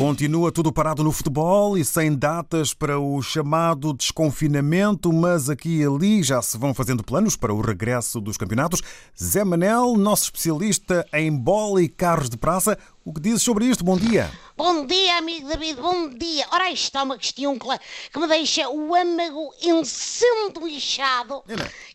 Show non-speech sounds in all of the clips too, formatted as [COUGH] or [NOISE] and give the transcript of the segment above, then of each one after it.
Continua tudo parado no futebol e sem datas para o chamado desconfinamento, mas aqui e ali já se vão fazendo planos para o regresso dos campeonatos. Zé Manel, nosso especialista em bola e carros de praça, o que dizes sobre isto? Bom dia. Bom dia, amigo David, bom dia. Ora, isto é uma questão que me deixa o âmago ensanduichado.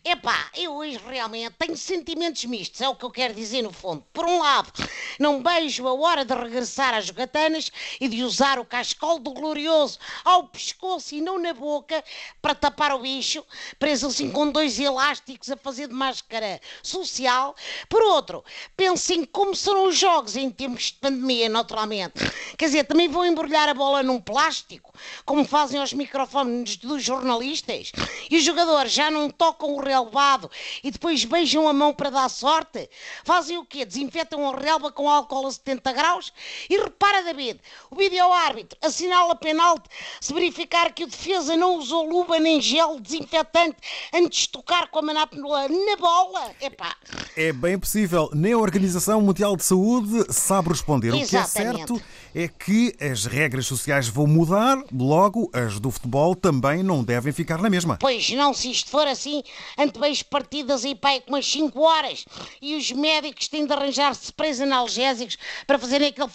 Epá, eu hoje realmente tenho sentimentos mistos, é o que eu quero dizer no fundo. Por um lado, não beijo a hora de regressar às jogatanas e de usar o cascol do glorioso ao pescoço e não na boca para tapar o bicho, preso assim com dois elásticos a fazer de máscara social. Por outro, pensem como serão os jogos em tempos pandemia, naturalmente. Quer dizer, também vão embrulhar a bola num plástico, como fazem aos microfones dos jornalistas. E os jogadores já não tocam o relevado e depois beijam a mão para dar sorte. Fazem o quê? Desinfetam a relva com álcool a 70 graus? E repara, David, o vídeo-árbitro assinala penalti se verificar que o defesa não usou luva nem gel desinfetante antes de tocar com a manápula na bola. Epá. É bem possível. Nem a Organização Mundial de Saúde sabe responder. Exatamente. O que é certo é que as regras sociais vão mudar, logo as do futebol também não devem ficar na mesma. Pois não, se isto for assim, antebeijo partidas aí pai com umas 5 horas e os médicos têm de arranjar sprays analgésicos para fazerem aquele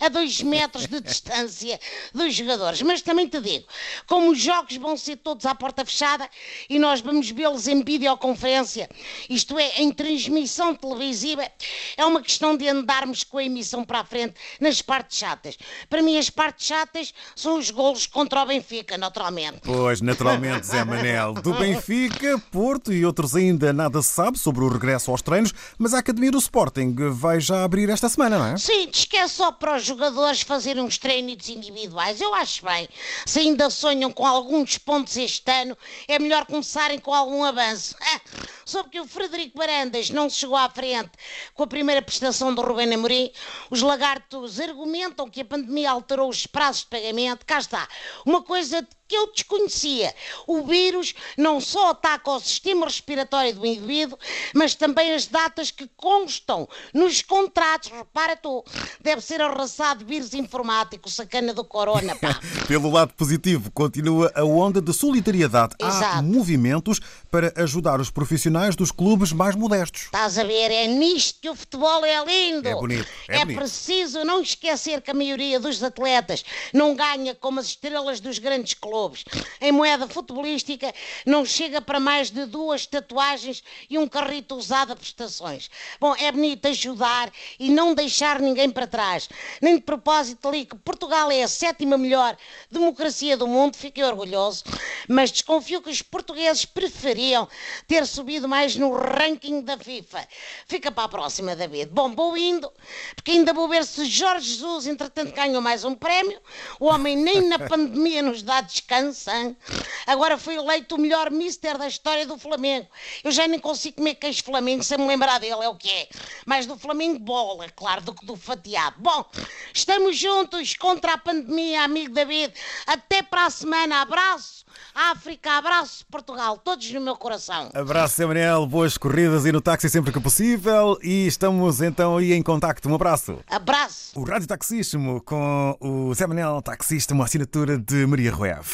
a 2 metros de [LAUGHS] distância dos jogadores. Mas também te digo, como os jogos vão ser todos à porta fechada e nós vamos vê-los em videoconferência, isto é, em transmissão televisiva, é uma questão de andarmos com a emissão para a frente nas partes chatas. Para mim, as partes chatas são os golos contra o Benfica, naturalmente. Pois, naturalmente, Zé Manel. Do Benfica, Porto e outros ainda nada se sabe sobre o regresso aos treinos, mas a Academia do Sporting vai já abrir esta semana, não é? Sim, diz que é só para os jogadores fazerem uns treinos individuais. Eu acho bem. Se ainda sonham com alguns pontos este ano, é melhor começarem com algum avanço. Soube que o Frederico Barandas não chegou à frente com a primeira prestação do Rubén Amorim. Os lagartos argumentam que a pandemia alterou os prazos de pagamento. Cá está. Uma coisa que eu desconhecia. O vírus não só ataca o sistema respiratório do indivíduo, mas também as datas que constam nos contratos. Repara tu, deve ser arrasado vírus informático, sacana do corona, pá. [LAUGHS] Pelo lado positivo, continua a onda de solidariedade. Exato. Há movimentos para ajudar os profissionais dos clubes mais modestos. Estás a ver, é nisto que o futebol é lindo. É bonito, é bonito. preciso não esquecer que a maioria dos atletas não ganha como as estrelas dos grandes clubes. Em moeda futebolística não chega para mais de duas tatuagens e um carrito usado a prestações. Bom, é bonito ajudar e não deixar ninguém para trás. Nem de propósito ali que Portugal é a sétima melhor democracia do mundo, fiquei orgulhoso, mas desconfio que os portugueses preferiam ter subido mais no ranking da FIFA. Fica para a próxima, David. Bom, vou indo, porque ainda vou ver se Jorge Jesus, entretanto, ganhou mais um prémio. O homem nem na [LAUGHS] pandemia nos dá descanso. Hein? Agora foi eleito o melhor mister da história do Flamengo. Eu já nem consigo comer queijo Flamengo sem me lembrar dele, é o que é. Mais do Flamengo bola, claro, do que do fatiado. Bom, estamos juntos contra a pandemia, amigo David. Até para a semana. Abraço, África, abraço, Portugal. Todos no meu coração. Abraço, Zé Manel. Boas corridas e no táxi sempre que possível. E estamos então aí em contacto. Um abraço. Abraço. O Rádio Taxíssimo com o Zé Manel Taxista, uma assinatura de Maria Ruev.